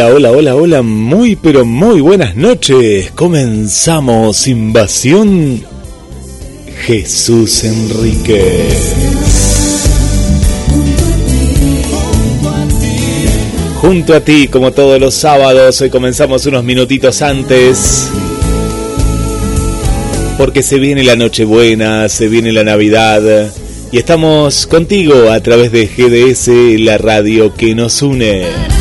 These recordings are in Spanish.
Hola, hola, hola, muy pero muy buenas noches. Comenzamos Invasión Jesús Enrique. Junto a ti, como todos los sábados, hoy comenzamos unos minutitos antes. Porque se viene la Nochebuena, se viene la Navidad. Y estamos contigo a través de GDS, la radio que nos une.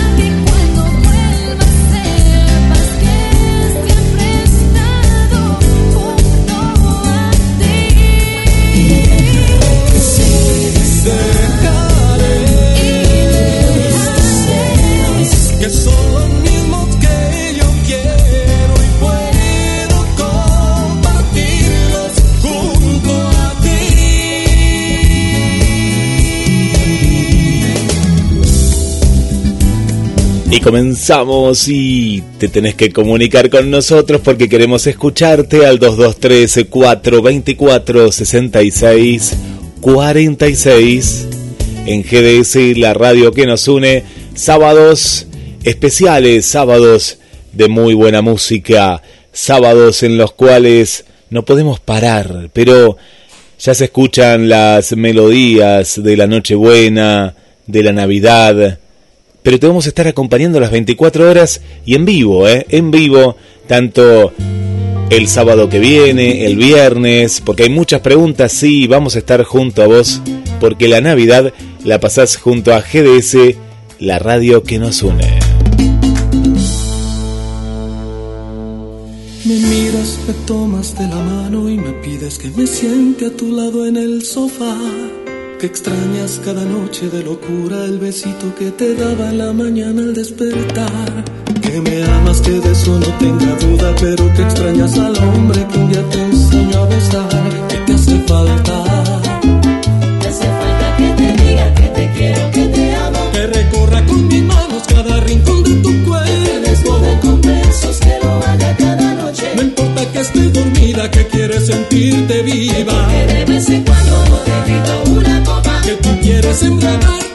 Y comenzamos y te tenés que comunicar con nosotros porque queremos escucharte al 223 424 66 46 en GDS, la radio que nos une. Sábados especiales, sábados de muy buena música, sábados en los cuales no podemos parar, pero ya se escuchan las melodías de la Nochebuena, de la Navidad, pero te vamos a estar acompañando las 24 horas y en vivo, ¿eh? En vivo, tanto el sábado que viene, el viernes, porque hay muchas preguntas, sí, vamos a estar junto a vos, porque la Navidad la pasás junto a GDS, la radio que nos une. Me miras, me tomas de la mano y me pides que me siente a tu lado en el sofá que extrañas cada noche de locura el besito que te daba en la mañana al despertar. Que me amas, que de eso no tenga duda, pero que extrañas al hombre que un día te enseñó a besar. Que te hace falta. Te hace falta que te diga que te quiero, que te amo. Que recorra con mis manos cada rincón de tu cuerpo. Que desborde con besos, que lo haga cada noche. No importa que esté dormida, que quieres sentirte viva. Tú quieres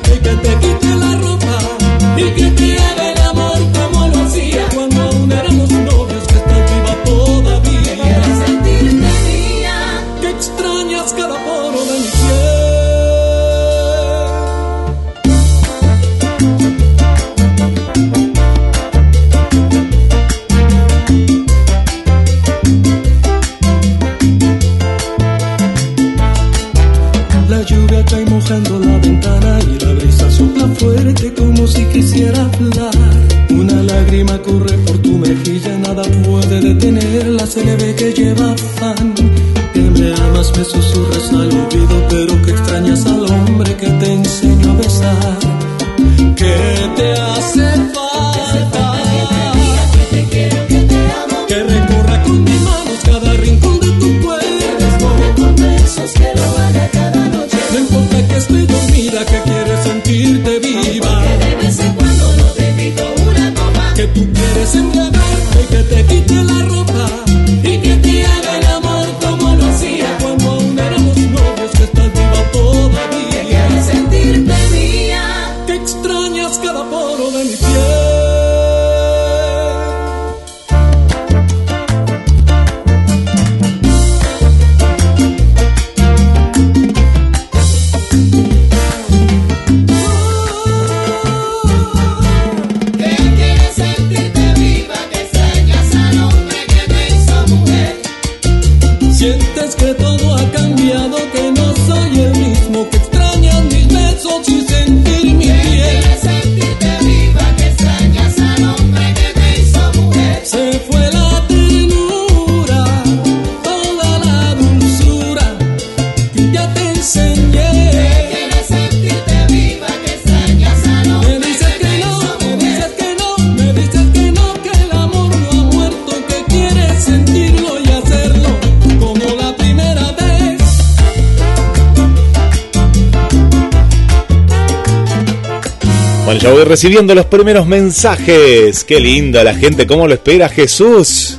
ya voy recibiendo los primeros mensajes. Qué linda la gente, cómo lo espera Jesús.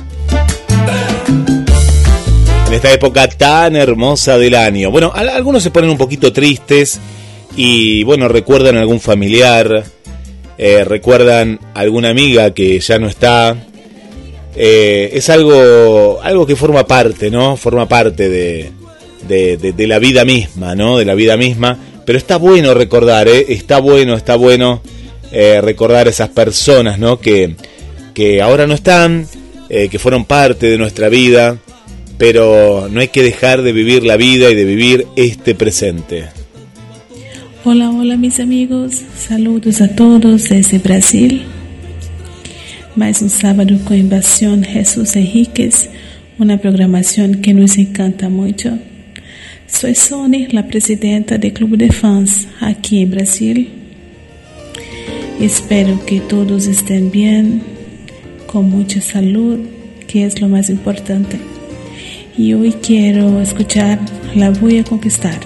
En esta época tan hermosa del año. Bueno, al- algunos se ponen un poquito tristes y bueno, recuerdan a algún familiar, eh, recuerdan a alguna amiga que ya no está. Eh, es algo, algo que forma parte, ¿no? Forma parte de, de, de- de la vida misma, ¿no? De la vida misma. Pero está bueno recordar, ¿eh? Está bueno, está bueno eh, recordar a esas personas, ¿no? Que, que ahora no están, eh, que fueron parte de nuestra vida, pero no hay que dejar de vivir la vida y de vivir este presente. Hola, hola mis amigos, saludos a todos desde Brasil. Mais um sábado com Invasión Jesús Henriquez, una programación que nos encanta mucho. Soy Sony, la presidenta del Clube de Fans aquí en Brasil. Espero que todos estén bien, con mucha salud, que es lo más importante. Y hoy quiero escuchar La Voy a Conquistar.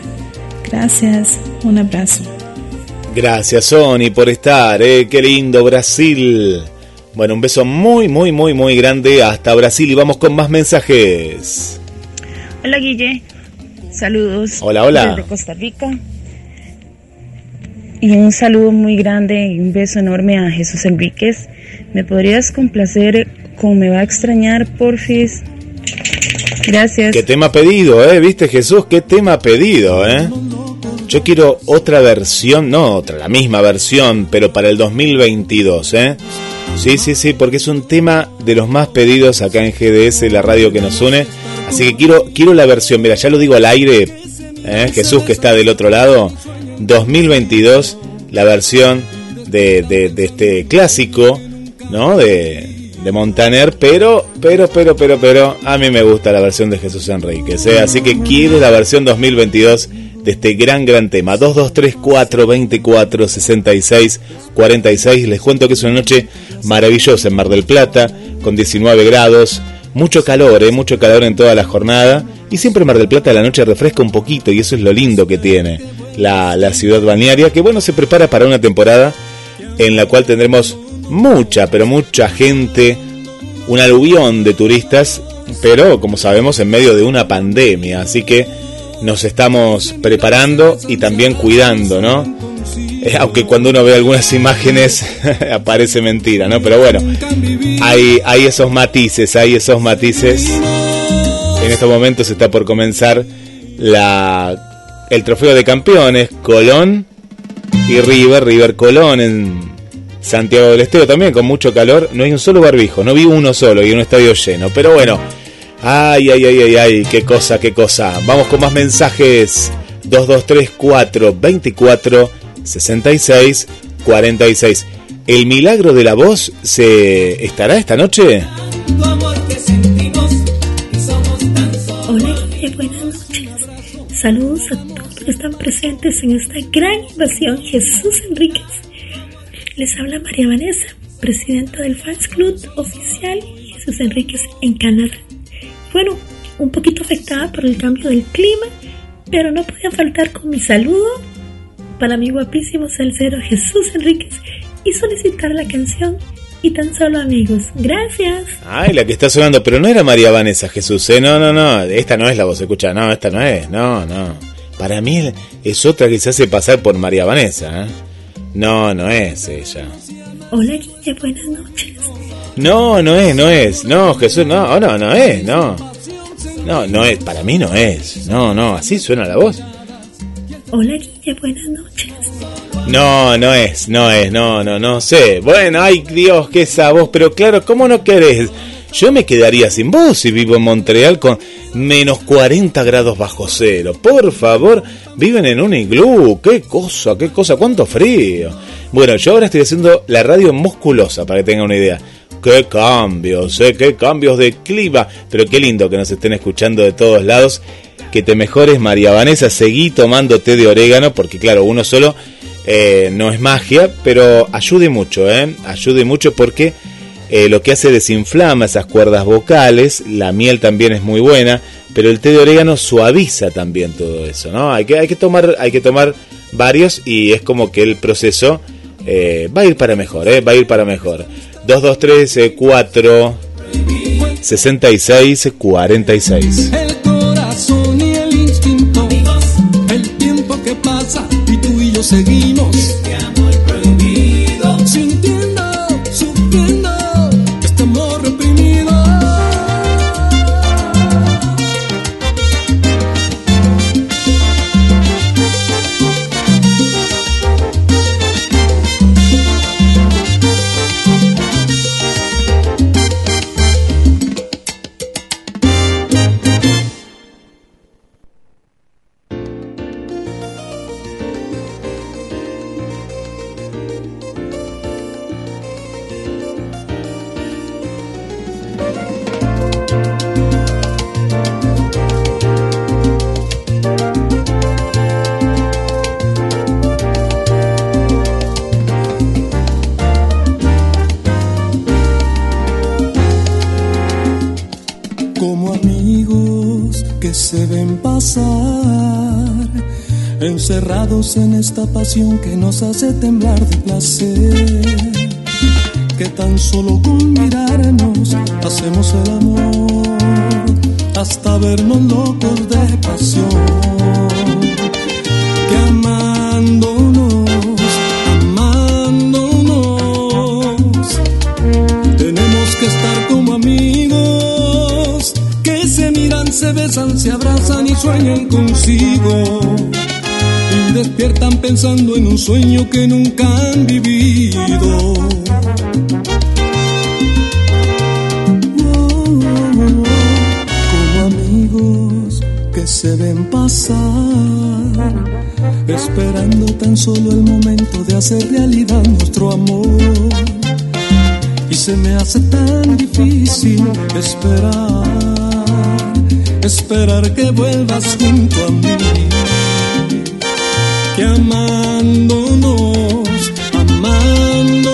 Gracias, un abrazo. Gracias Sony por estar, ¿eh? qué lindo Brasil. Bueno, un beso muy, muy, muy, muy grande hasta Brasil y vamos con más mensajes. Hola Guille, saludos Hola, hola. desde Costa Rica. Y un saludo muy grande y un beso enorme a Jesús Enríquez. ¿Me podrías complacer con Me va a extrañar, porfis? Gracias. Qué tema pedido, ¿eh? ¿Viste Jesús? Qué tema pedido, ¿eh? Yo quiero otra versión, no otra, la misma versión, pero para el 2022, ¿eh? Sí, sí, sí, porque es un tema de los más pedidos acá en GDS, la radio que nos une. Así que quiero, quiero la versión, mira, ya lo digo al aire, ¿eh? Jesús que está del otro lado, 2022, la versión de, de, este clásico, ¿no? De, de Montaner, pero, pero, pero, pero, pero, a mí me gusta la versión de Jesús Enríquez, ¿eh? así que quiero la versión 2022 de este gran, gran tema. 2234 24 66 46. Les cuento que es una noche maravillosa en Mar del Plata, con 19 grados, mucho calor, ¿eh? mucho calor en toda la jornada. Y siempre Mar del Plata la noche refresca un poquito, y eso es lo lindo que tiene la, la ciudad balnearia, que bueno, se prepara para una temporada en la cual tendremos mucha, pero mucha gente, un aluvión de turistas, pero como sabemos en medio de una pandemia, así que nos estamos preparando y también cuidando, ¿no? Eh, aunque cuando uno ve algunas imágenes aparece mentira, ¿no? Pero bueno, hay, hay esos matices, hay esos matices. En estos momentos está por comenzar la, el trofeo de campeones, Colón y River, River Colón en Santiago del Estero también con mucho calor. No hay un solo barbijo, no vi uno solo y un estadio lleno. Pero bueno, ay, ay, ay, ay, ay, qué cosa, qué cosa. Vamos con más mensajes. 2234 24 66 46. ¿El milagro de la voz se estará esta noche? Hola, buenas noches. Saludos a están presentes en esta gran invasión Jesús Enríquez. Les habla María Vanessa, presidenta del Fans Club oficial Jesús Enríquez en Canadá. Bueno, un poquito afectada por el cambio del clima, pero no podía faltar con mi saludo para mi guapísimo salsero Jesús Enríquez y solicitar la canción y tan solo amigos. Gracias. Ay, la que está sonando, pero no era María Vanessa Jesús, ¿eh? No, no, no, esta no es la voz, escucha, no, esta no es, no, no. Para mí es otra que se hace pasar por María Vanessa, ¿eh? No, no es ella. Hola Guille, buenas noches. No, no es, no es, no, Jesús, no, no, no es, no. No, no es, para mí no es, no, no, así suena la voz. Hola Guille, buenas noches. No, no es, no es, no, no, no sé. Bueno, ay Dios, que esa voz, pero claro, ¿cómo no querés? Yo me quedaría sin voz si vivo en Montreal con menos 40 grados bajo cero. Por favor, viven en un iglú. Qué cosa, qué cosa, cuánto frío. Bueno, yo ahora estoy haciendo la radio musculosa para que tengan una idea. Qué cambios, eh, qué cambios de clima. Pero qué lindo que nos estén escuchando de todos lados. Que te mejores, María Vanessa. Seguí tomando té de orégano, porque claro, uno solo eh, no es magia, pero ayude mucho, ¿eh? Ayude mucho porque eh, lo que hace desinflama esas cuerdas vocales. La miel también es muy buena, pero el té de orégano suaviza también todo eso, ¿no? Hay que, hay que, tomar, hay que tomar varios y es como que el proceso eh, va a ir para mejor, ¿eh? Va a ir para mejor. 2, 2, 3, 4, 66, 46. El corazón y el instinto, el tiempo que pasa y tú y yo seguimos. En esta pasión que nos hace temblar de placer, que tan solo con mirarnos hacemos el amor, hasta vernos locos de pasión, que amándonos, amándonos, tenemos que estar como amigos que se miran, se besan, se abrazan y sueñan consigo. Despiertan pensando en un sueño que nunca han vivido. Como amigos que se ven pasar, esperando tan solo el momento de hacer realidad nuestro amor y se me hace tan difícil esperar, esperar que vuelvas junto a mí, que amándonos, amándonos,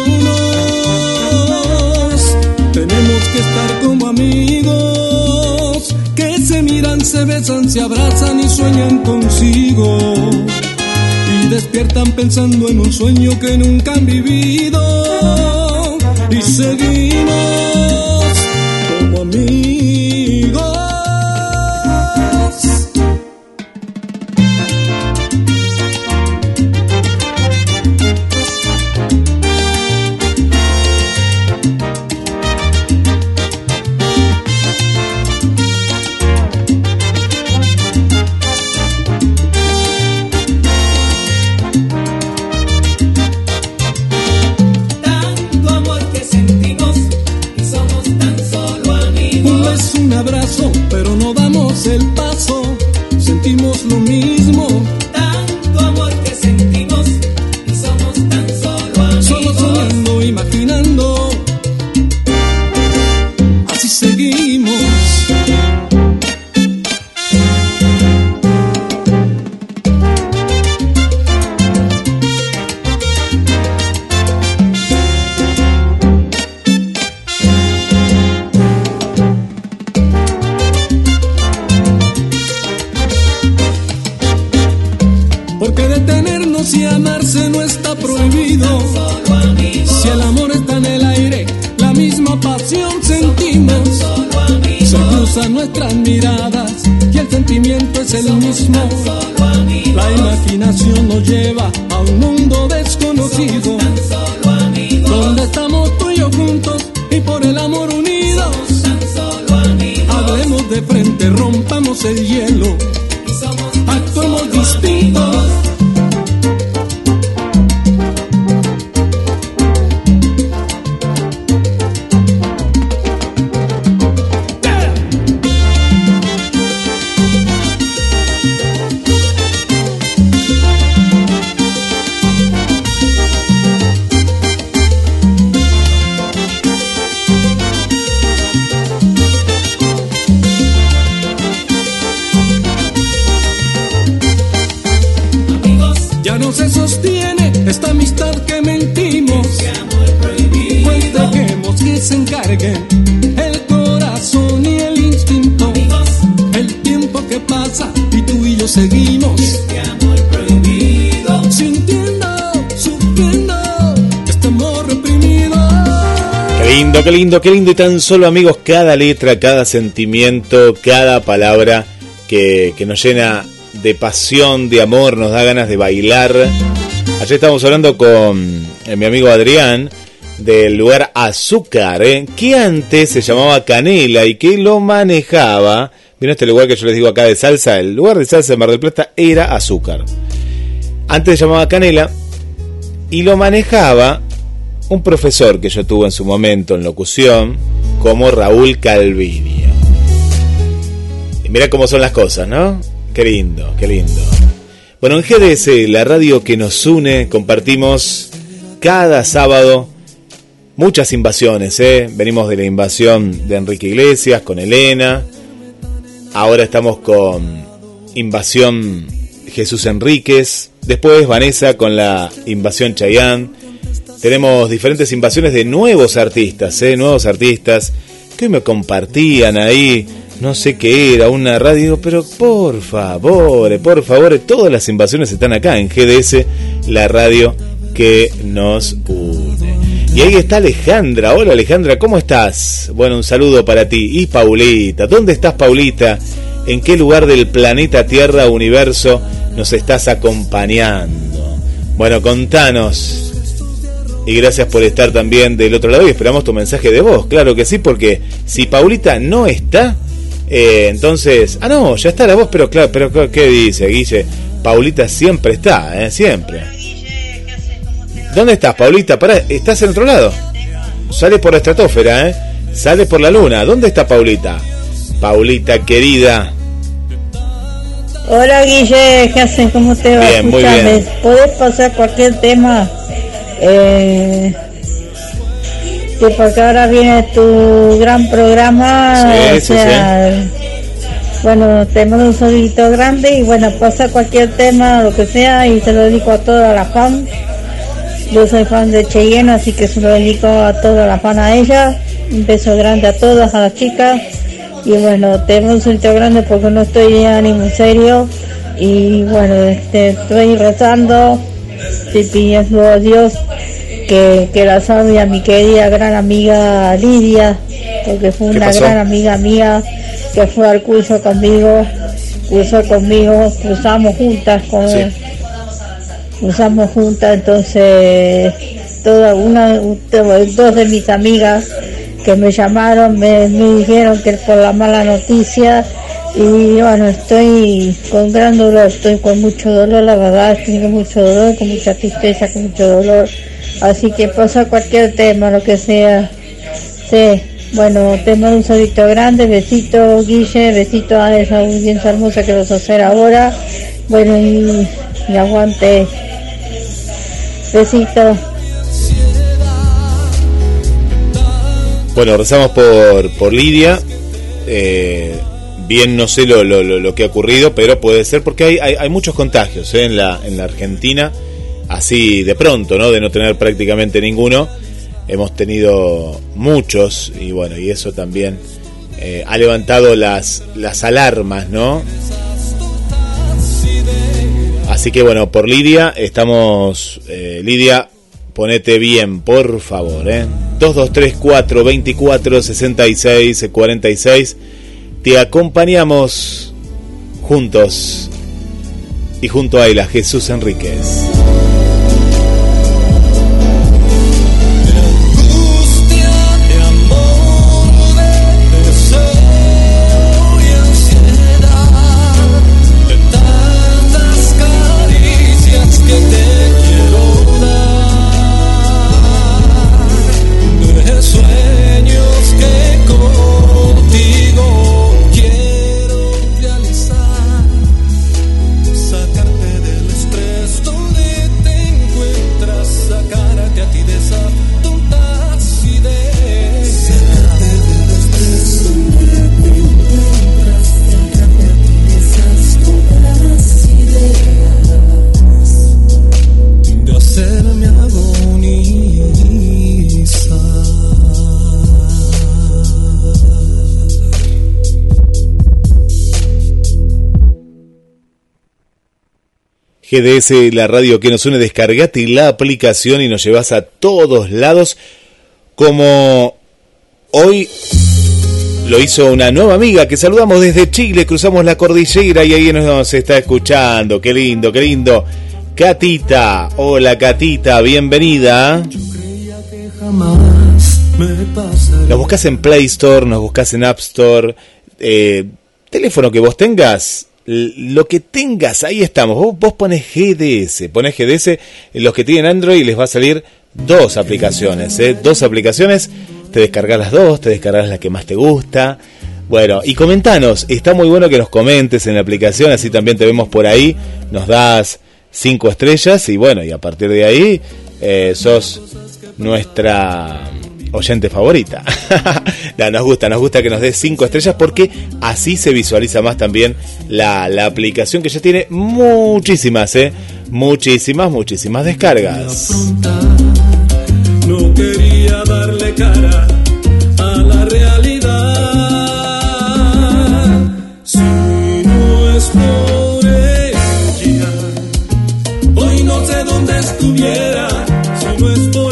tenemos que estar como amigos, que se miran, se besan, se abrazan y sueñan consigo. Y despiertan pensando en un sueño que nunca han vivido. Y seguimos de frente, rompamos el hielo. Actuemos distintos. Qué lindo, qué lindo. Y tan solo amigos, cada letra, cada sentimiento, cada palabra que, que nos llena de pasión, de amor, nos da ganas de bailar. Ayer estábamos hablando con eh, mi amigo Adrián del lugar Azúcar, ¿eh? que antes se llamaba Canela y que lo manejaba. Vino este lugar que yo les digo acá de salsa, el lugar de salsa de Mar del Plata era Azúcar. Antes se llamaba Canela y lo manejaba un profesor que yo tuve en su momento en locución, como Raúl Calviño. Y mira cómo son las cosas, ¿no? Qué lindo, qué lindo. Bueno, en GDS, la radio que nos une, compartimos cada sábado muchas invasiones, ¿eh? Venimos de la invasión de Enrique Iglesias con Elena. Ahora estamos con invasión Jesús Enríquez. Después Vanessa con la invasión Chayán. Tenemos diferentes invasiones de nuevos artistas, ¿eh? Nuevos artistas que me compartían ahí no sé qué era, una radio, pero por favor, por favor, todas las invasiones están acá en GDS, la radio que nos une. Y ahí está Alejandra. Hola Alejandra, ¿cómo estás? Bueno, un saludo para ti. Y Paulita, ¿dónde estás Paulita? ¿En qué lugar del planeta Tierra, universo, nos estás acompañando? Bueno, contanos. Y gracias por estar también del otro lado y esperamos tu mensaje de voz. Claro que sí, porque si Paulita no está, eh, entonces, ah, no, ya está la voz, pero claro, pero ¿qué dice Guille? Paulita siempre está, ¿eh? Siempre. ¿Dónde estás, Paulita? Pará, ¿estás en otro lado? Sale por la estratosfera, ¿eh? Sale por la luna. ¿Dónde está Paulita? Paulita, querida. Hola, Guille, ¿qué haces? ¿Cómo te va? Bien, muy bien. ¿Podés pasar cualquier tema? Eh, que porque ahora viene tu gran programa. Sí, o sí, sea, Bueno, te mando un saludito grande y bueno, pasa cualquier tema, lo que sea, y se lo dedico a toda la fan. Yo soy fan de Cheyenne, así que se lo dedico a toda la fan a ella. Un beso grande a todas, a las chicas. Y bueno, te mando un saludito grande porque no estoy ni muy serio. Y bueno, este, estoy rezando, estoy pidiendo a Dios que, que la salve a mi querida gran amiga Lidia, porque fue una gran amiga mía que fue al curso conmigo, cursó conmigo, cruzamos juntas con Sí. cruzamos juntas, entonces toda una dos de mis amigas que me llamaron me, me dijeron que por la mala noticia y bueno estoy con gran dolor, estoy con mucho dolor, la verdad, estoy mucho dolor, con mucha tristeza, con mucho dolor, así que pasa cualquier tema, lo que sea, sí. Bueno, te mando un saludito grande, besito Guille, besito a esa audiencia hermosa que vas a hacer ahora. Bueno, y, y aguante. Besito. Bueno, rezamos por, por Lidia. Eh, bien no sé lo, lo, lo- que ha ocurrido, pero puede ser porque hay, hay, hay muchos contagios ¿eh? en, la, en la Argentina, así de pronto, ¿no? De no tener prácticamente ninguno. Hemos tenido muchos y bueno, y eso también eh, ha levantado las, las alarmas, ¿no? Así que bueno, por Lidia estamos... eh, Lidia, ponete bien, por favor, ¿eh? 2234 24 66 46. Te acompañamos juntos y junto a él Jesús Enríquez. GDS, la radio que nos une, descargate la aplicación y nos llevas a todos lados. Como hoy lo hizo una nueva amiga que saludamos desde Chile, cruzamos la cordillera y ahí nos está escuchando. Qué lindo, qué lindo. Catita, hola Catita, bienvenida. Nos buscas en Play Store, nos buscas en App Store. Eh, teléfono que vos tengas, lo que tengas, ahí estamos. Vos, pones GDS, pones GDS, los que tienen Android les va a salir dos aplicaciones, ¿eh? dos aplicaciones, te descargas las dos, te descargas la que más te gusta. Bueno, y comentanos, está muy bueno que nos comentes en la aplicación, así también te vemos por ahí, nos das cinco estrellas y bueno, y a partir de ahí eh, sos nuestra oyente favorita. nos gusta, nos gusta que nos des 5 estrellas porque así se visualiza más también la, la aplicación que ya tiene muchísimas, ¿eh? Muchísimas, muchísimas descargas. No quería darle cara a la realidad. Si no es por hoy no sé dónde estuviera. Si no es por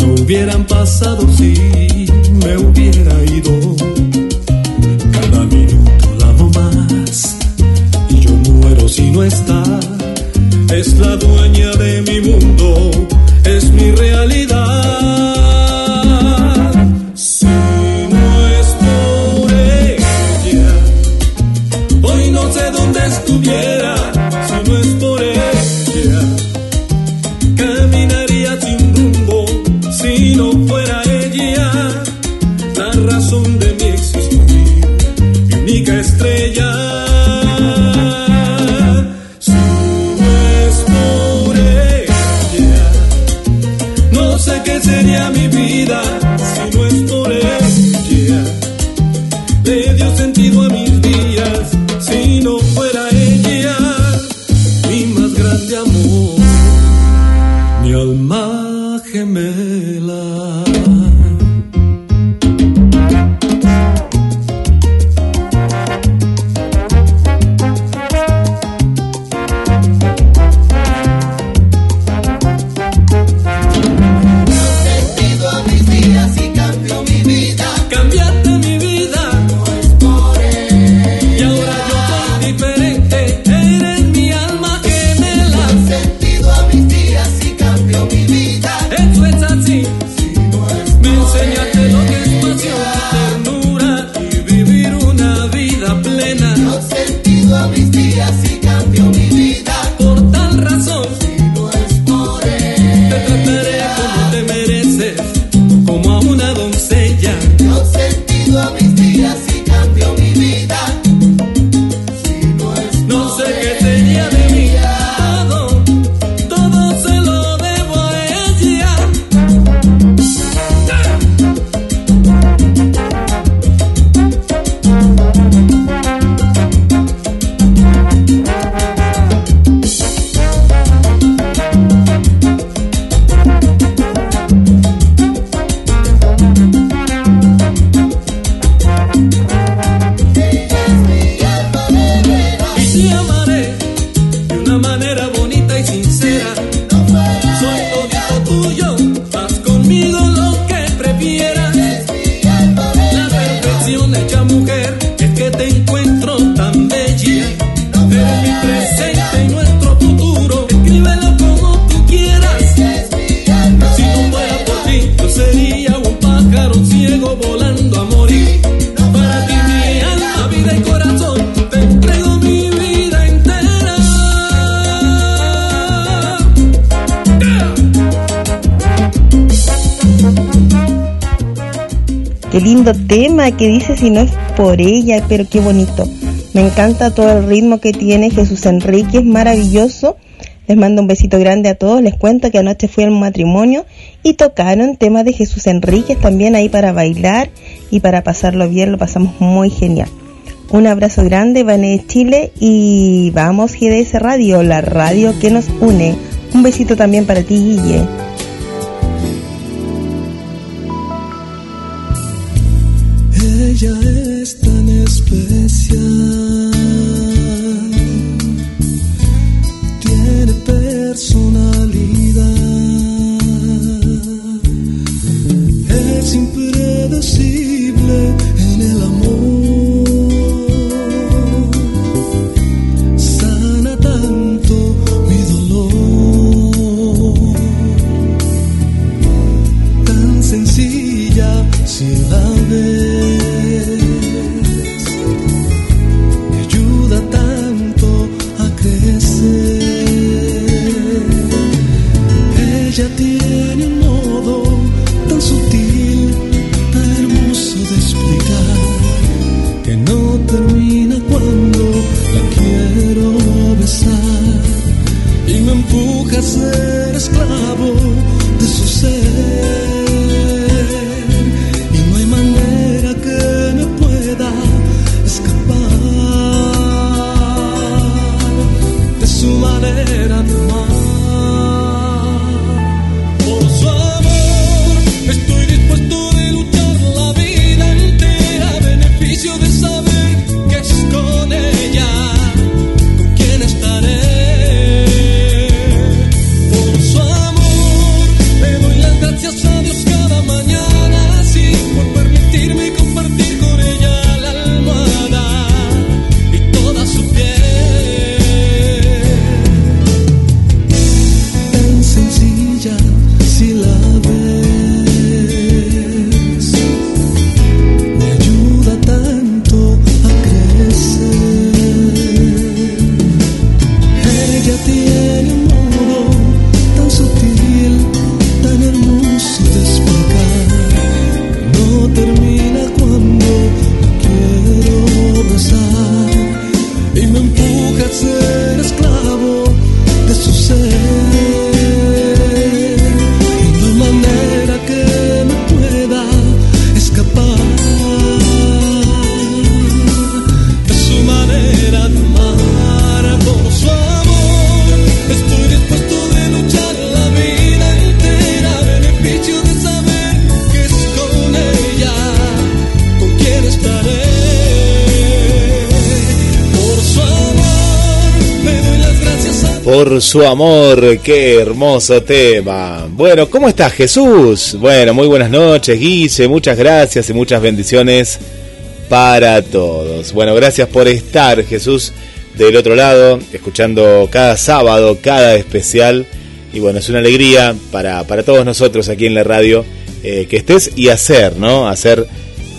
no hubieran pasado si no es por ella, pero qué bonito. Me encanta todo el ritmo que tiene Jesús Enrique, es maravilloso. Les mando un besito grande a todos. Les cuento que anoche fui al matrimonio y tocaron temas de Jesús Enríquez también ahí para bailar y para pasarlo bien. Lo pasamos muy genial. Un abrazo grande, Vané Chile y vamos GDS Radio, la radio que nos une. Un besito también para ti, Guille. Su amor, qué hermoso tema. Bueno, ¿cómo estás Jesús? Bueno, muy buenas noches Guille, muchas gracias y muchas bendiciones para todos. Bueno, gracias por estar Jesús del otro lado, escuchando cada sábado, cada especial. Y bueno, es una alegría para, para todos nosotros aquí en la radio eh, que estés y hacer, ¿no? Hacer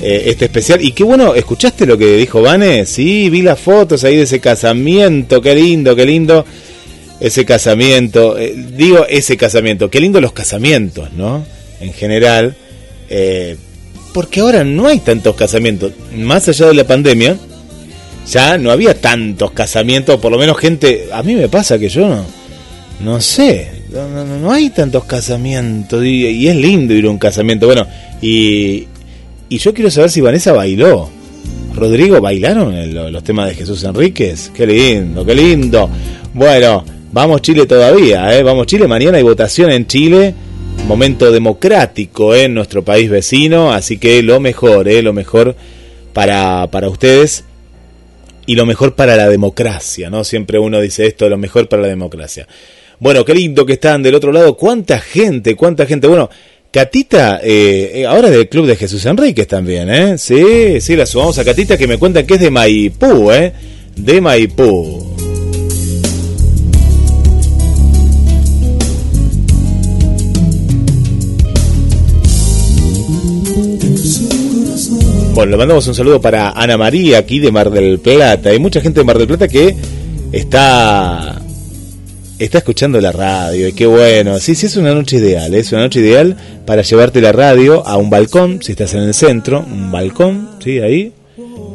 eh, este especial. Y qué bueno, ¿escuchaste lo que dijo Vane? Sí, vi las fotos ahí de ese casamiento, qué lindo, qué lindo ese casamiento. Eh, digo ese casamiento, qué lindo los casamientos, ¿no? En general. eh, porque ahora no hay tantos casamientos. Más allá de la pandemia, ya no había tantos casamientos, por lo menos gente... A mí me pasa que yo no... No sé, no, no- no hay tantos casamientos y, es lindo ir a un casamiento. Bueno, y, y yo quiero saber si Vanessa bailó. Rodrigo, ¿bailaron los temas de Jesús Enríquez? Qué lindo, qué lindo. Bueno, vamos Chile todavía, ¿eh? Vamos Chile, mañana hay votación en Chile. Momento democrático ¿eh? en nuestro país vecino, así que lo mejor, ¿eh? Lo mejor para, para ustedes y lo mejor para la democracia, ¿no? Siempre uno dice esto, lo mejor para la democracia. Bueno, qué lindo que están del otro lado. ¿Cuánta gente? ¿Cuánta gente? Bueno, Catita, eh, eh, ahora del Club de Jesús Enríquez también, ¿eh? Sí, sí, la sumamos a Catita que me cuentan que es de Maipú, ¿eh? De Maipú. Bueno, le mandamos un saludo para Ana María aquí de Mar del Plata. Hay mucha gente de Mar del Plata que está está escuchando la radio y qué bueno. Sí, sí, es una noche ideal, es una noche ideal para llevarte la radio a un balcón, si estás en el centro, un balcón, ¿sí? Ahí,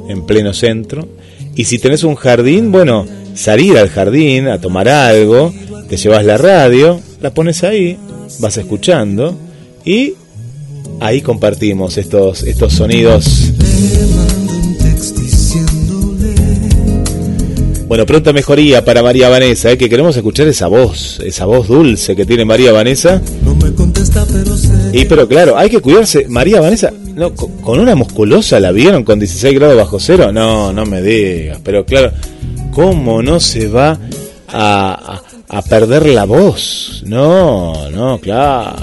en pleno centro. Y si tenés un jardín, bueno, salir al jardín a tomar algo, te llevas la radio, la pones ahí, vas escuchando y ahí compartimos estos, estos sonidos. Bueno, pronta mejoría para María Vanessa, ¿eh? que queremos escuchar esa voz, esa voz dulce que tiene María Vanessa. Y pero claro, hay que cuidarse. María Vanessa, no, con una musculosa la vieron con 16 grados bajo cero. No, no me digas. Pero claro, ¿cómo no se va a, a perder la voz? No, no, claro.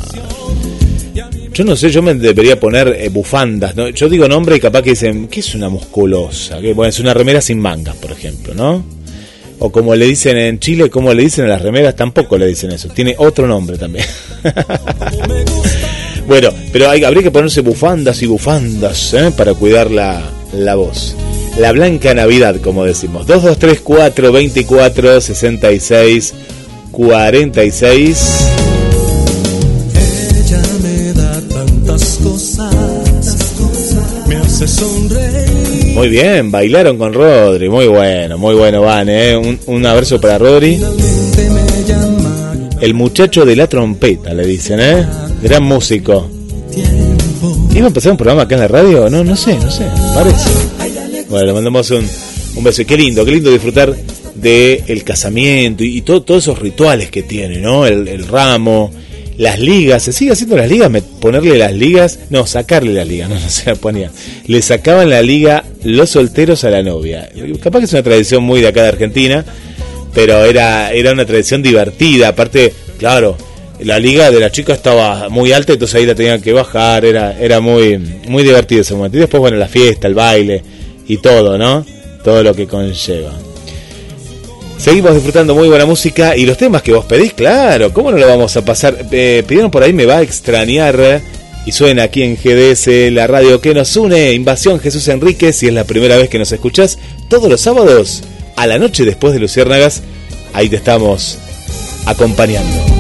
Yo no sé, yo me debería poner eh, bufandas, ¿no? Yo digo nombre y capaz que dicen, ¿qué es una musculosa? Que bueno, es una remera sin mangas, por ejemplo, ¿no? O como le dicen en Chile, como le dicen a las remeras, tampoco le dicen eso. Tiene otro nombre también. bueno, pero hay, habría que ponerse bufandas y bufandas ¿eh? para cuidar la, la voz. La blanca Navidad, como decimos. 2234 24 66 46 Muy bien, bailaron con Rodri, muy bueno, muy bueno van, ¿eh? un, un abrazo para Rodri. El muchacho de la trompeta, le dicen, ¿eh? Gran músico. ¿Iba a empezar un programa acá en la radio? No, no sé, no sé, parece. Bueno, le mandamos un, un beso. Qué lindo, qué lindo disfrutar de el casamiento y, todo, todos esos rituales que tiene, ¿no? El, el ramo, las ligas, se sigue haciendo las ligas, ponerle las ligas, no, sacarle las ligas, no, no se la ponía. Le sacaban la liga los solteros a la novia. Capaz que es una tradición muy de acá de Argentina, pero era, era una tradición divertida. Aparte, claro, la liga de la chica estaba muy alta, entonces ahí la tenían que bajar, era, era muy, muy divertido ese momento. Y después, bueno, la fiesta, el baile y todo, ¿no? Todo lo que conlleva. Seguimos disfrutando muy buena música y los temas que vos pedís, claro, ¿cómo no lo vamos a pasar? Eh, pidieron por ahí, me va a extrañar y suena aquí en GDS, la radio que nos une, Invasión Jesús Enríquez, si es la primera vez que nos escuchás, todos los sábados a la noche después de Luciérnagas, ahí te estamos acompañando.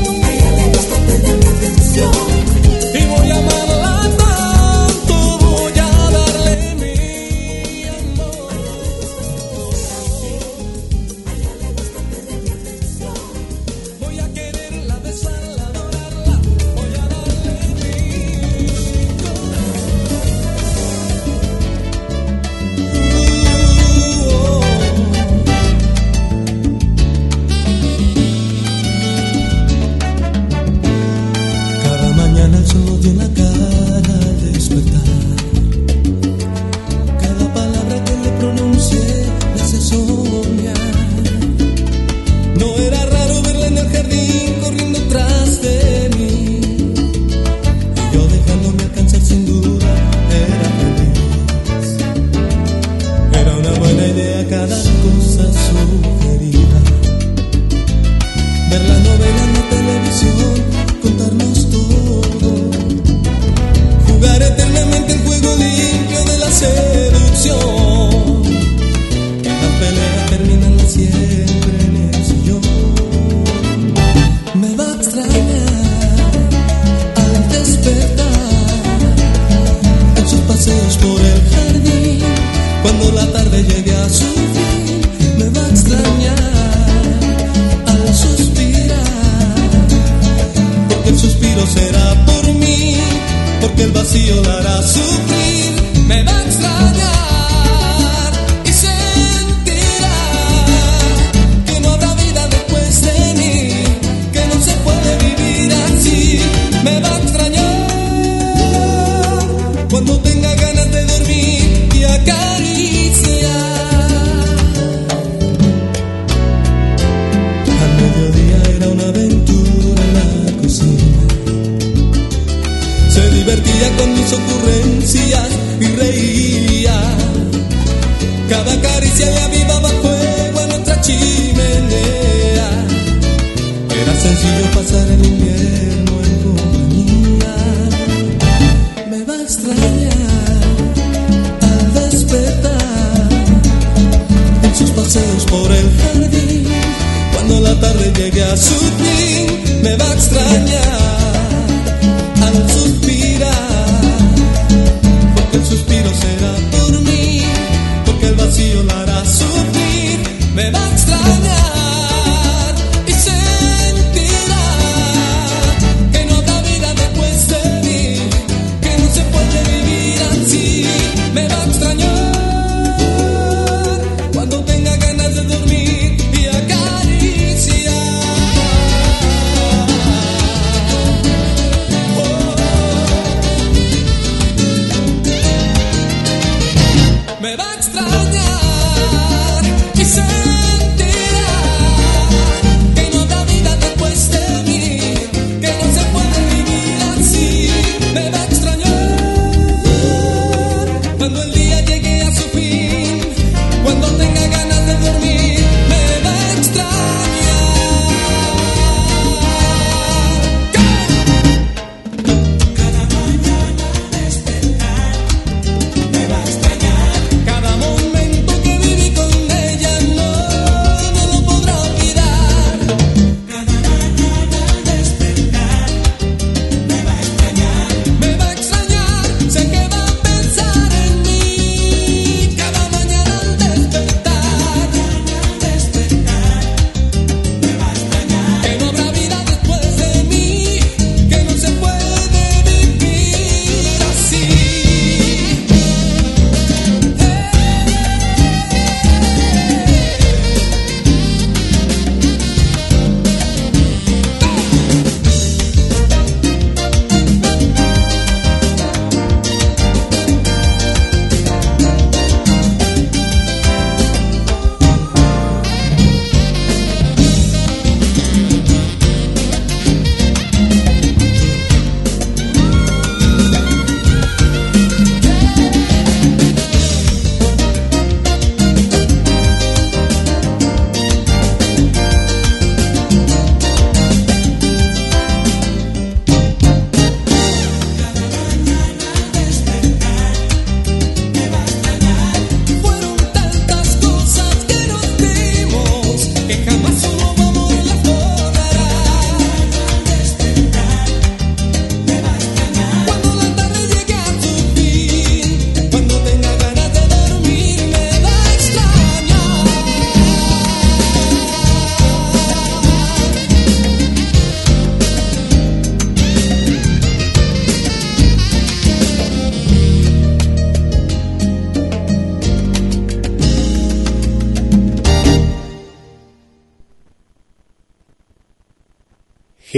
extrañar.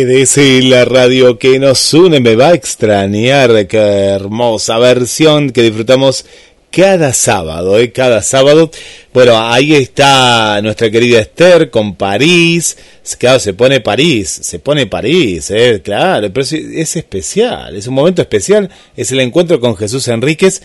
GDS, la radio que nos une, me va a extrañar. Qué hermosa versión que disfrutamos cada sábado, ¿eh? cada sábado. Bueno, ahí está nuestra querida Esther con París. Claro, se pone París, se pone París, ¿eh? claro, pero es, especial, es un momento especial, es el encuentro con Jesús Enríquez.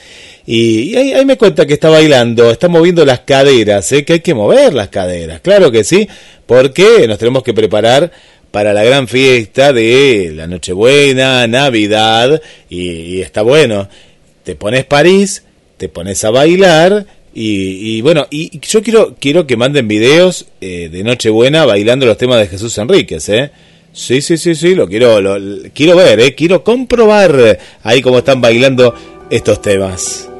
Y, ahí, me cuenta que está bailando, está moviendo las caderas, ¿eh? que hay que mover las caderas, claro que sí, porque nos tenemos que preparar para la gran fiesta de la Nochebuena, Navidad, y, está bueno. Te pones París, te pones a bailar, y, bueno, y yo quiero, quiero que manden videos eh, de Nochebuena bailando los temas de Jesús Enríquez, ¿eh? Sí, sí, sí, sí, lo quiero, lo, quiero ver, ¿eh? Quiero comprobar ahí cómo están bailando estos temas.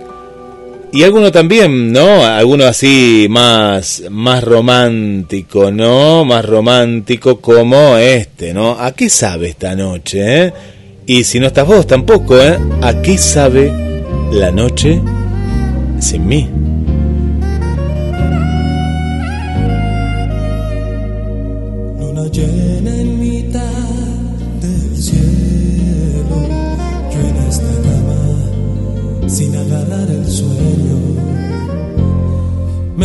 Y alguno también, ¿no? Alguno así más, más romántico, ¿no? Más romántico como este, ¿no? ¿A qué sabe esta noche, eh? Y si no estás vos tampoco, ¿eh? ¿A qué sabe la noche sin mí?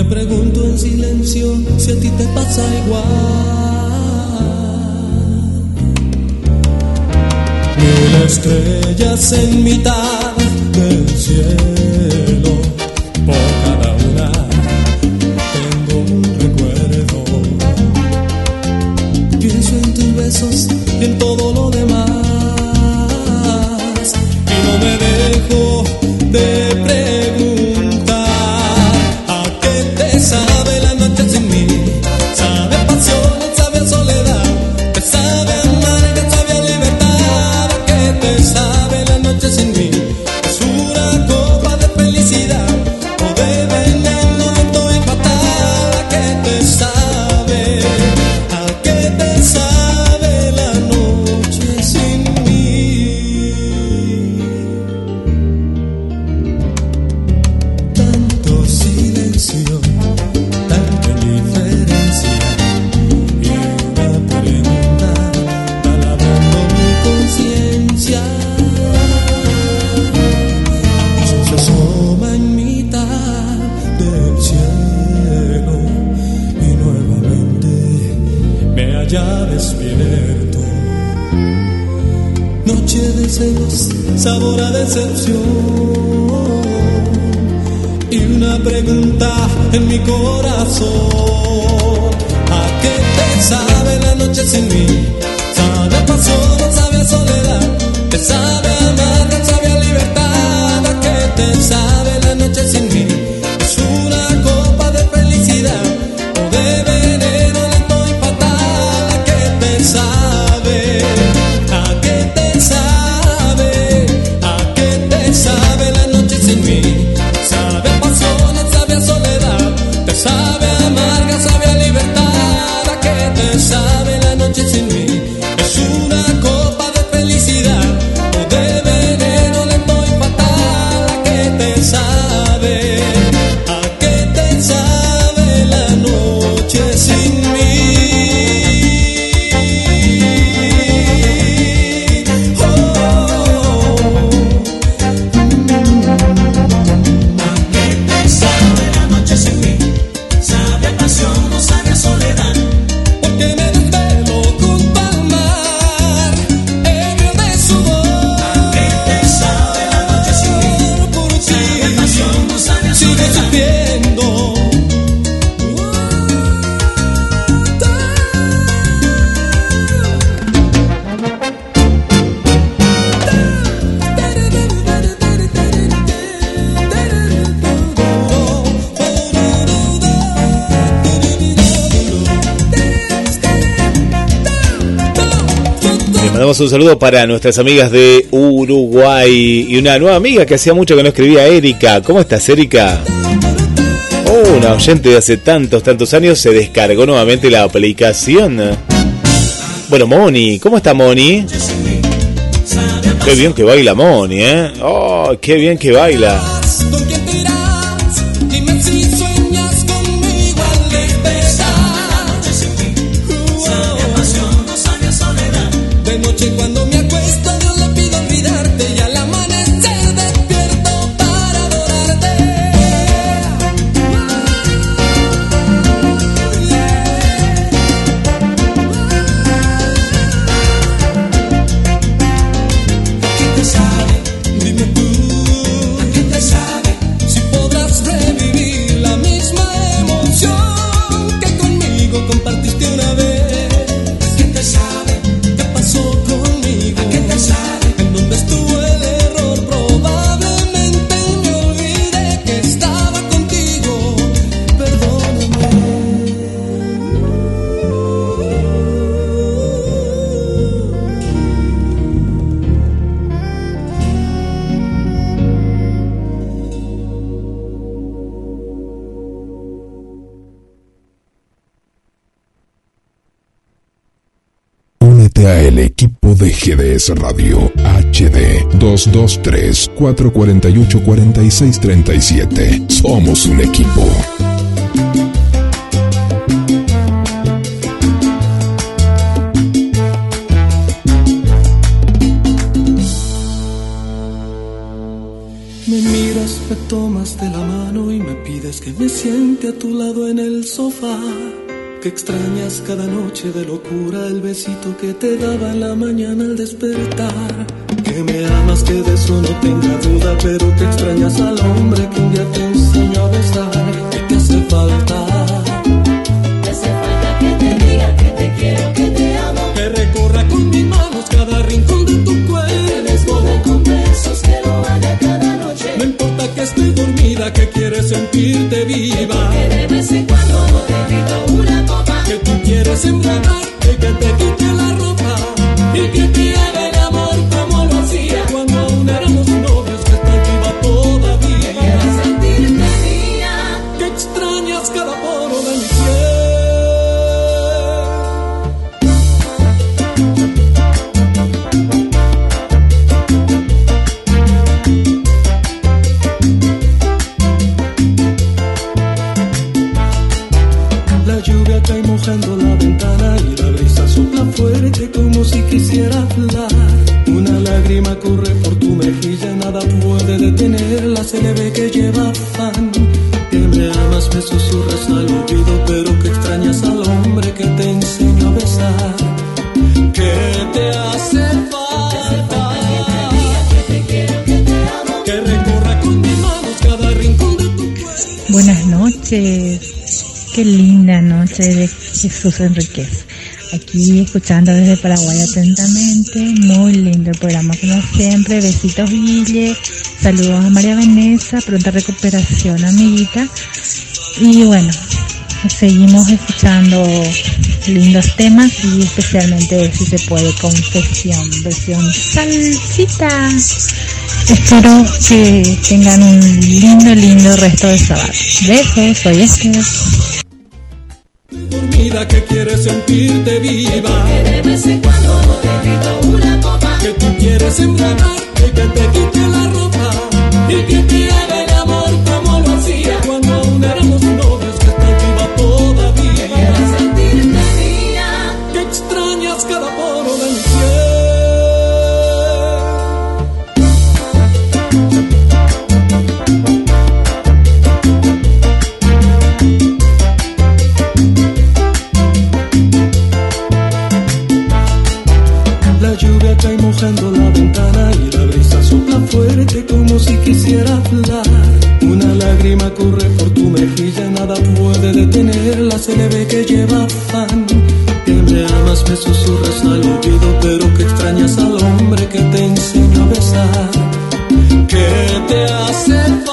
Me pregunto en silencio si a ti te pasa igual. Mil estrellas en mitad del cielo, por cada una tengo un recuerdo. Pienso en tus besos y en todo lo demás, un saludo para nuestras amigas de Uruguay y una nueva amiga que hacía mucho que no escribía, Erika. ¿Cómo estás, Erika? Oh, una oyente de hace tantos, tantos años se descargó nuevamente la aplicación. Bueno, Moni, ¿cómo está Moni? Qué bien que baila Moni, ¿eh? Oh, qué bien que baila. 223-448-4637. Somos un equipo. Me miras, me tomas de la mano y me pides que me siente a tu lado en el sofá que extrañas cada noche de locura el besito que te daba en la mañana al despertar que me amas, que de eso no tenga duda, pero que extrañas al hombre que un día te enseñó a besar. Que te hace falta. Te hace falta que te diga que te quiero, que te amo. Que recorra con mis manos cada rincón de tu Que cuerpo. desborde con besos, que lo haga cada noche. No importa que esté dormida, que quieres sentirte viva. Que de vez en cuando te invito una copa. Que tú quieres embriagarte, Jesús Enriquez. Aquí escuchando desde Paraguay atentamente, muy lindo el programa como siempre. Besitos Guille, saludos a María Vanessa, pronta recuperación amiguita. Y bueno, seguimos escuchando lindos temas y especialmente si se puede confesión, versión salsita. Espero que tengan un lindo, lindo resto de sábado. Besos, soy Esther. Dormida que quieres sentirte viva. Que de vez en cuando te invito una copa. Que tú quieres embriagarte, que te lleva afán. Me amas, me susurras al oído, pero que extrañas al hombre que te enseñó a besar. Que te hace falta.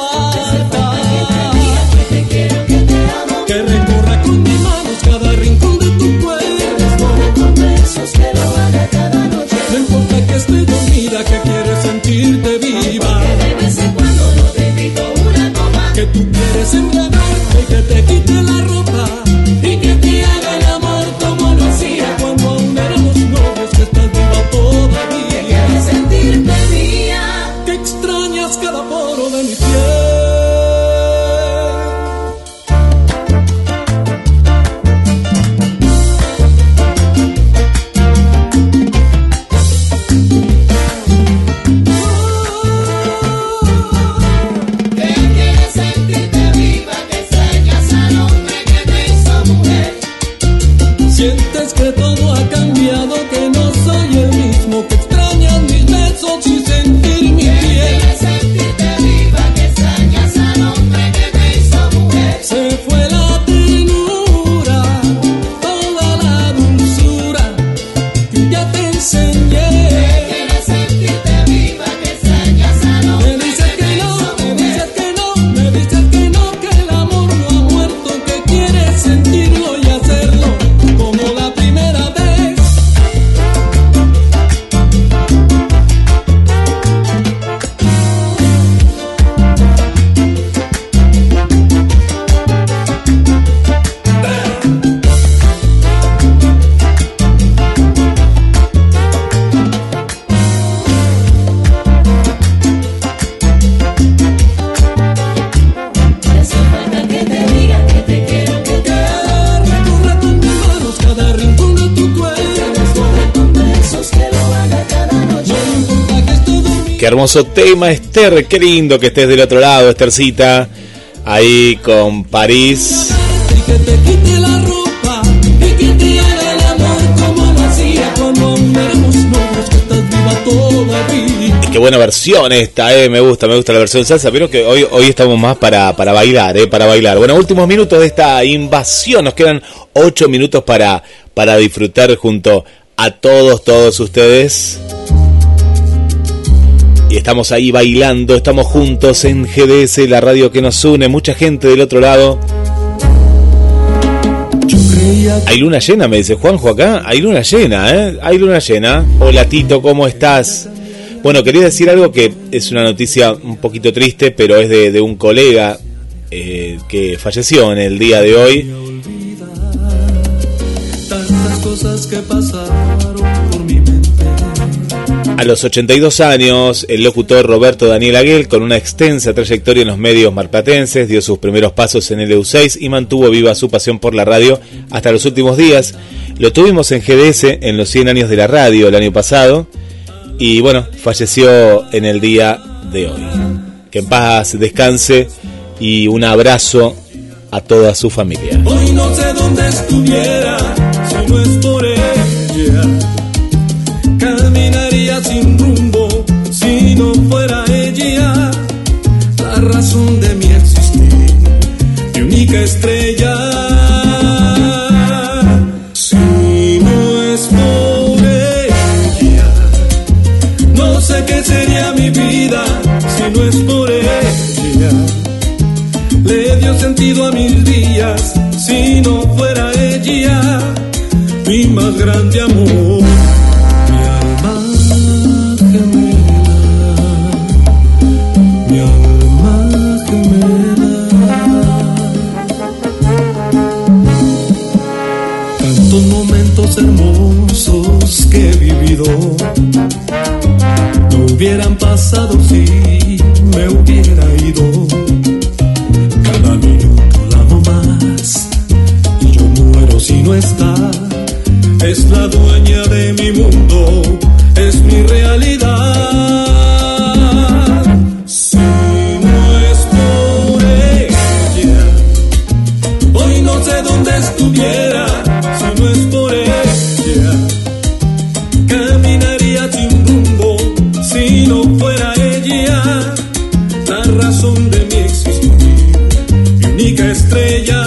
Hermoso tema, Esther. Qué lindo que estés del otro lado, Esthercita. Ahí con París. Qué buena versión esta, eh. Me gusta, me gusta la versión salsa. Pero que hoy, hoy estamos más para, para bailar, eh. Para bailar. Bueno, últimos minutos de esta invasión. Nos quedan ocho minutos para, para disfrutar junto a todos, todos ustedes. Y estamos ahí bailando, estamos juntos en GDS, la radio que nos une, mucha gente del otro lado. Hay luna llena, me dice Juanjo acá. Hay luna llena, ¿eh? Hay luna llena. Hola Tito, ¿cómo estás? Bueno, quería decir algo que es una noticia un poquito triste, pero es de, un colega eh, que falleció en el día de hoy. Tantas cosas que pasaron. A los 82 años, el locutor Roberto Daniel Aguel, con una extensa trayectoria en los medios marplatenses, dio sus primeros pasos en el EU6 y mantuvo viva su pasión por la radio hasta los últimos días. Lo tuvimos en GDS en los 100 años de la radio el año pasado y bueno, falleció en el día de hoy. Que en paz descanse y un abrazo a toda su familia. Hoy no sé dónde estuviera razón de mi existir, mi única estrella. Si no es por ella, no sé qué sería mi vida si no es por ella le dio sentido a mis días si no fuera ella mi más grande amor vivido no hubieran pasado si me hubiera ido cada minuto la amo más y yo muero si no está. Es la dueña de mi mundo, es mi realidad. Si no es por ella, hoy no sé dónde estuviera. Estrella.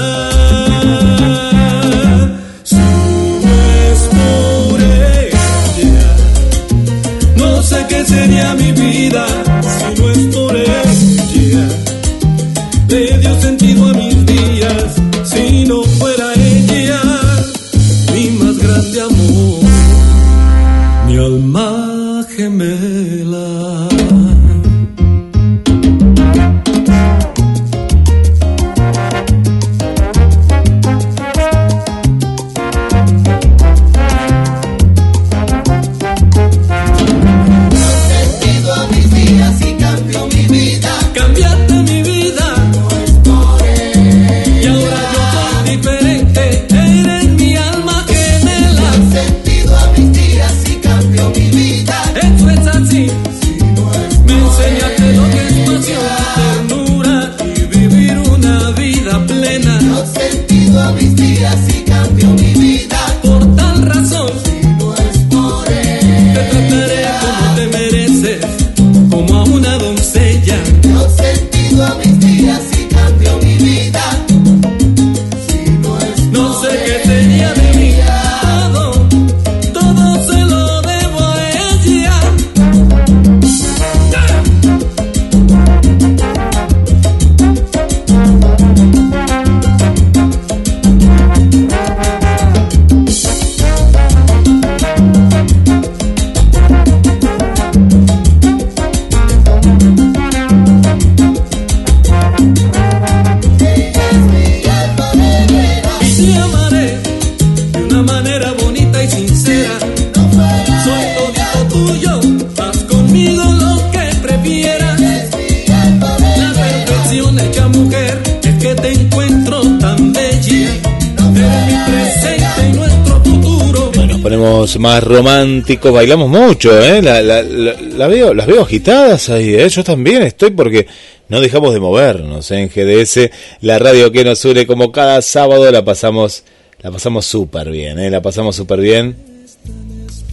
más romántico. Bailamos mucho, ¿eh? La, la, veo, las veo agitadas ahí, ¿eh? Yo también estoy porque no dejamos de movernos ¿eh? en GDS, la radio que nos une como cada sábado. La pasamos, la pasamos súper bien. ¿eh? La pasamos súper bien.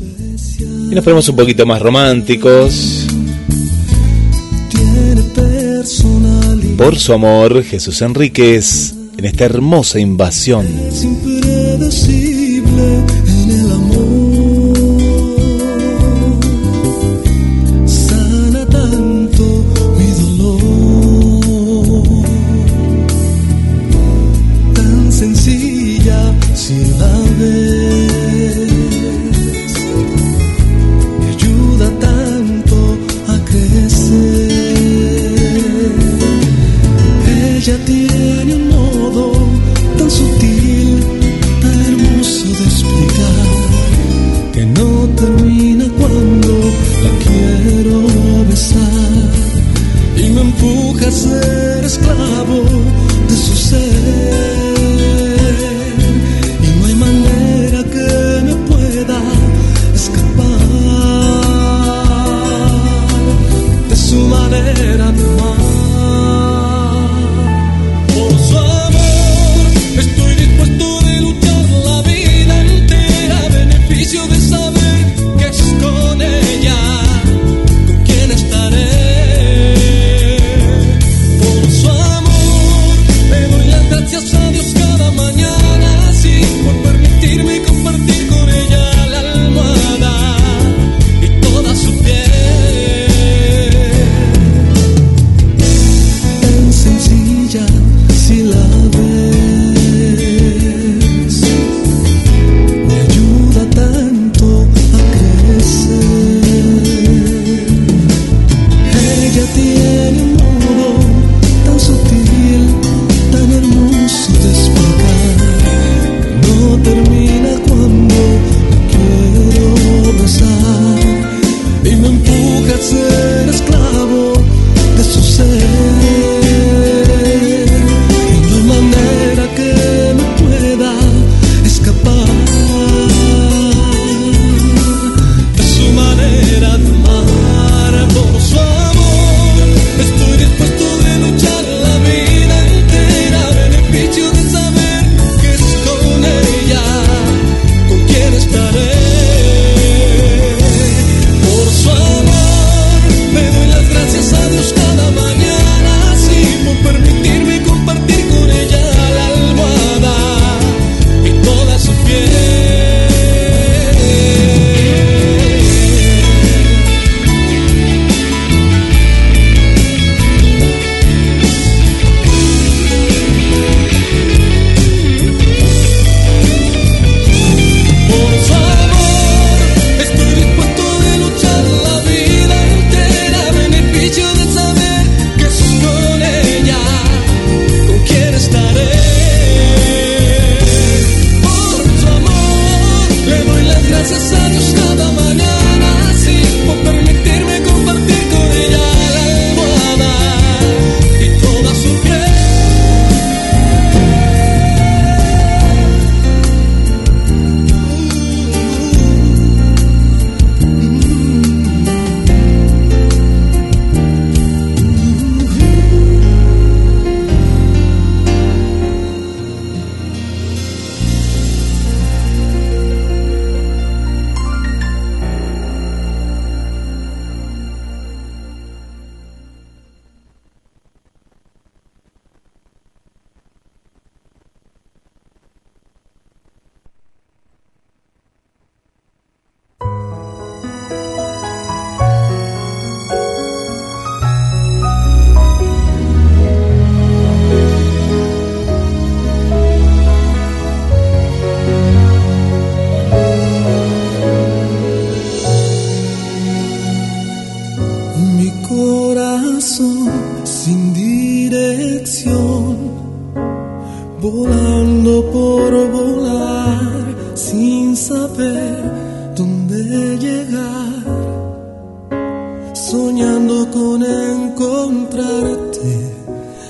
Y nos ponemos un poquito más románticos. Por su amor, Jesús Enríquez, en esta hermosa invasión.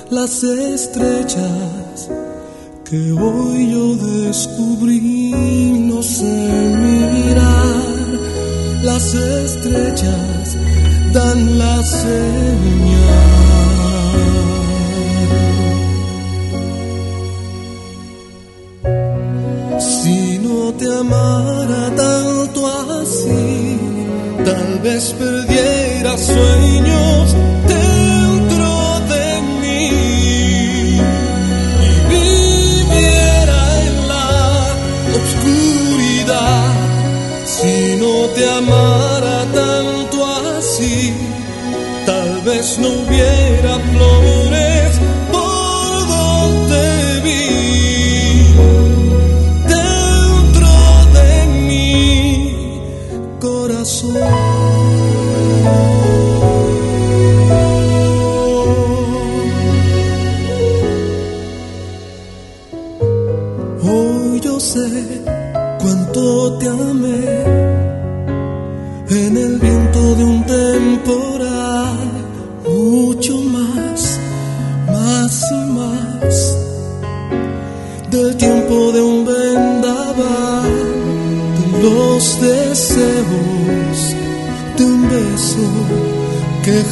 las estrellas que hoy yo descubrí. No sé mirar las estrellas, dan la señal. te amara tanto así, tal vez perdí no hubiera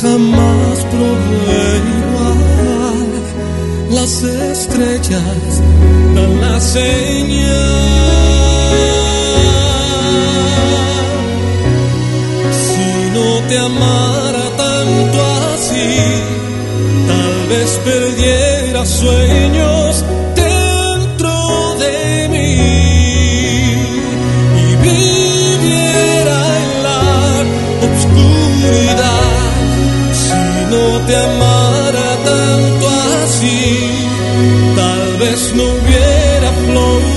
jamás probé igual. Las estrellas dan la señal. Si no te amara tanto así, tal vez perdiera sueños vez no hubiera flores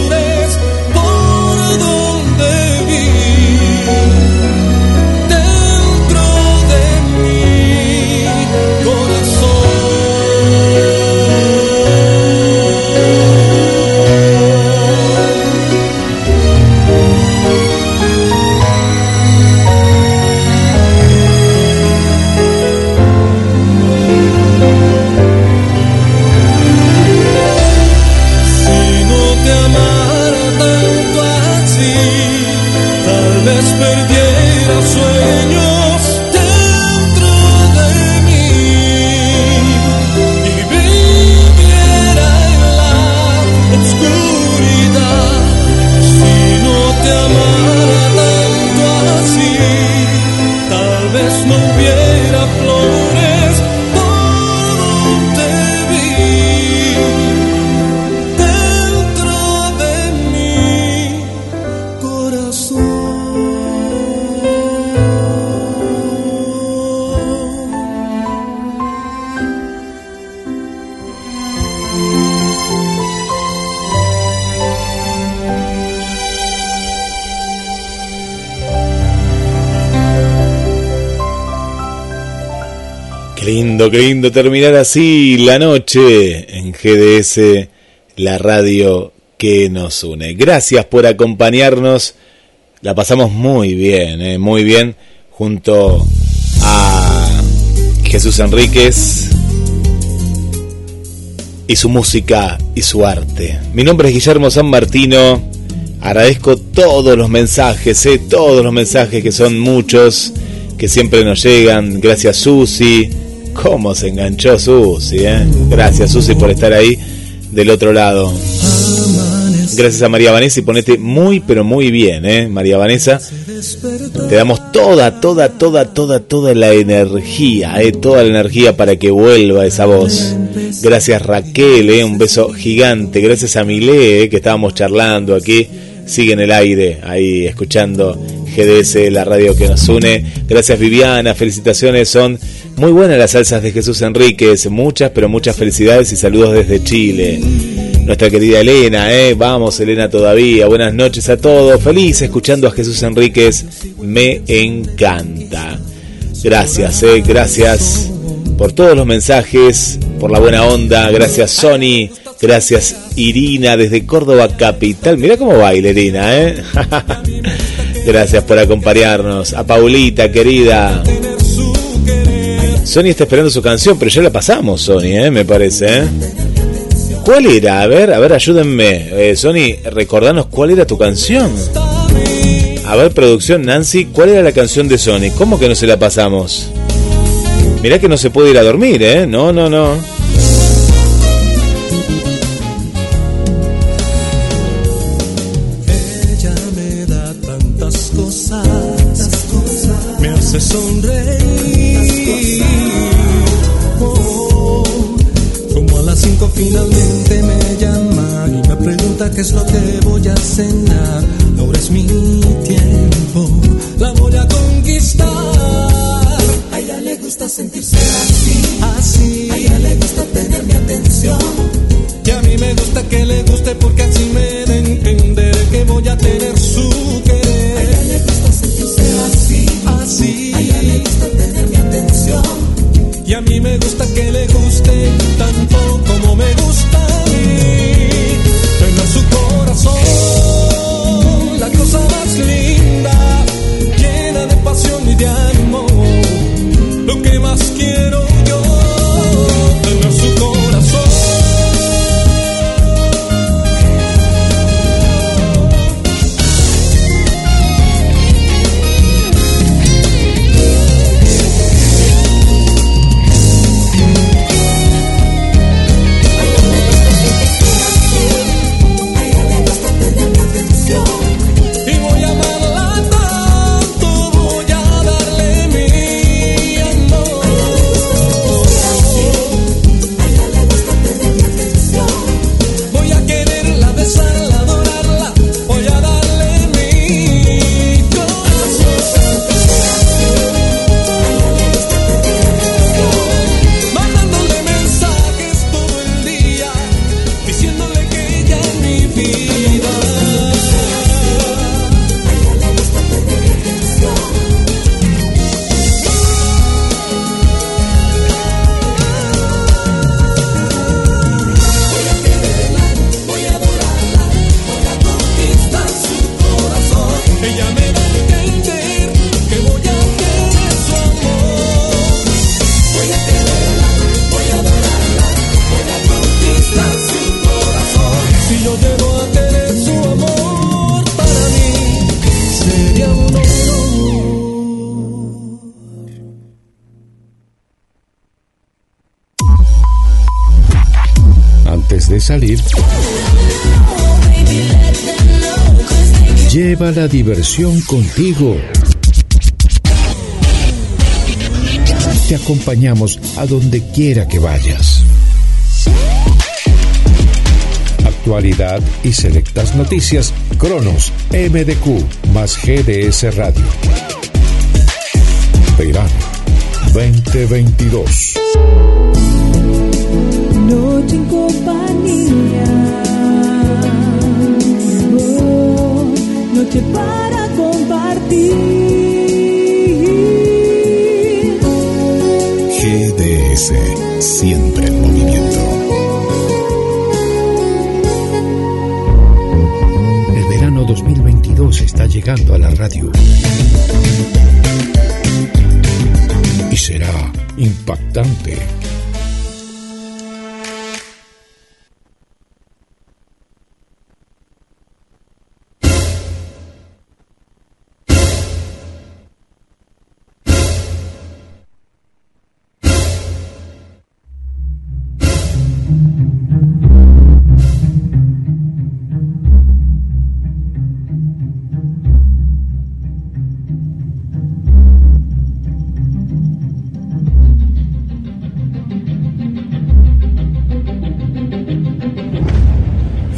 qué lindo terminar así la noche en GDS, la radio que nos une. Gracias por acompañarnos. La pasamos muy bien, eh, muy bien, junto a Jesús Enríquez y su música y su arte. Mi nombre es Guillermo San Martino. Agradezco todos los mensajes, eh, todos los mensajes que son muchos, que siempre nos llegan. Gracias Susi. ¿Cómo se enganchó Susi? Eh? Gracias Susi por estar ahí del otro lado. Gracias a María Vanessa y ponete muy pero muy bien, ¿eh? María Vanessa. Te damos toda, toda, toda, toda, toda la energía, ¿eh? Toda la energía para que vuelva esa voz. Gracias Raquel, ¿eh? Un beso gigante. Gracias a Milé, ¿eh? que estábamos charlando aquí. Sigue en el aire, ahí escuchando GDS, la radio que nos une. Gracias Viviana, felicitaciones. Son muy buenas las salsas de Jesús Enríquez. Muchas, pero muchas felicidades y saludos desde Chile nuestra querida Elena, ¿eh? vamos Elena todavía, buenas noches a todos, feliz escuchando a Jesús Enríquez, me encanta. Gracias, ¿eh? gracias por todos los mensajes, por la buena onda, gracias Sony, gracias Irina desde Córdoba Capital, mira cómo baila Irina, ¿eh? gracias por acompañarnos, a Paulita querida. Sony está esperando su canción, pero ya la pasamos, Sony, ¿eh? me parece. ¿eh? ¿Cuál era? A ver, a ver, ayúdenme. Eh, Sony, recordanos cuál era tu canción. A ver, producción, Nancy, ¿cuál era la canción de Sony? ¿Cómo que no se la pasamos? Mirá que no se puede ir a dormir, ¿eh? No, no, no. Es lo que la diversión contigo. Te acompañamos a donde quiera que vayas. Actualidad y selectas noticias. Cronos, MDQ, más GDS Radio. Verano 2022. Noche en compañía. Noche para compartir. GDS, siempre en movimiento. El verano 2022 está llegando a la radio. Y será impactante.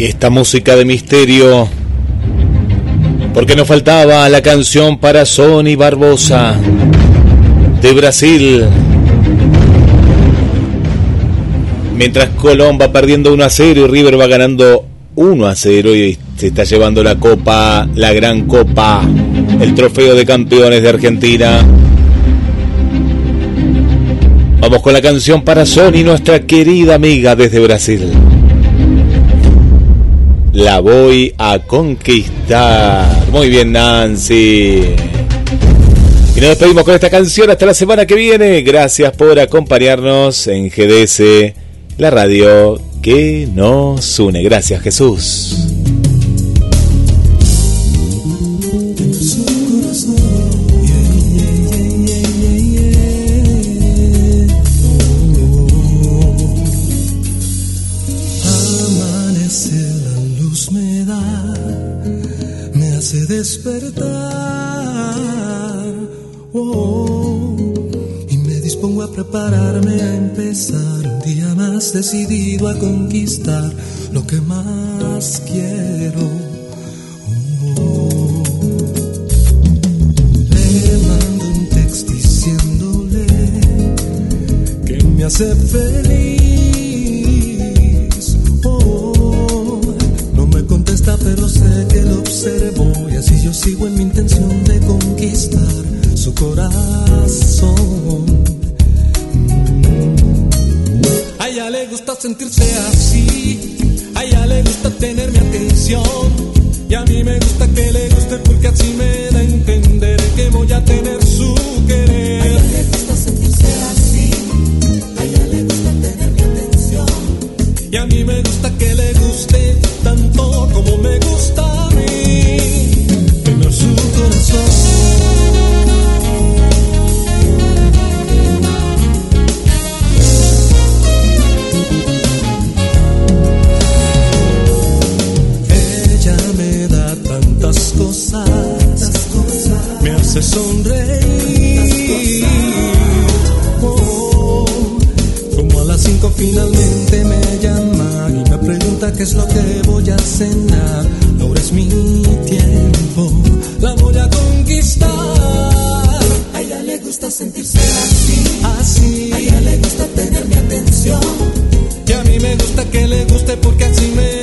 Esta música de misterio. Porque nos faltaba la canción para Sony Barbosa de Brasil. Mientras Colón va perdiendo 1 a 0 y River va ganando 1 a 0 y se está llevando la copa, la gran copa, el trofeo de campeones de Argentina. Vamos con la canción para Sony, nuestra querida amiga desde Brasil. La voy a conquistar. Muy bien, Nancy. Y nos despedimos con esta canción hasta la semana que viene. Gracias por acompañarnos en GDS, la radio que nos une. Gracias Jesús. Dispongo a empezar un día más decidido a conquistar lo que más quiero. Oh, le mando un texto diciéndole que me hace feliz. Oh, no me contesta, pero sé que lo observo y así yo sigo en mi intención de conquistar su corazón. A ella le gusta sentirse así, a ella le gusta tener mi atención. Y a mí me gusta que le guste porque finalmente me llama y me pregunta qué es lo que voy a cenar. Ahora es mi tiempo, la voy a conquistar. A ella le gusta sentirse así, así. A ella le gusta tener mi atención. Y a mí me gusta que le guste porque así me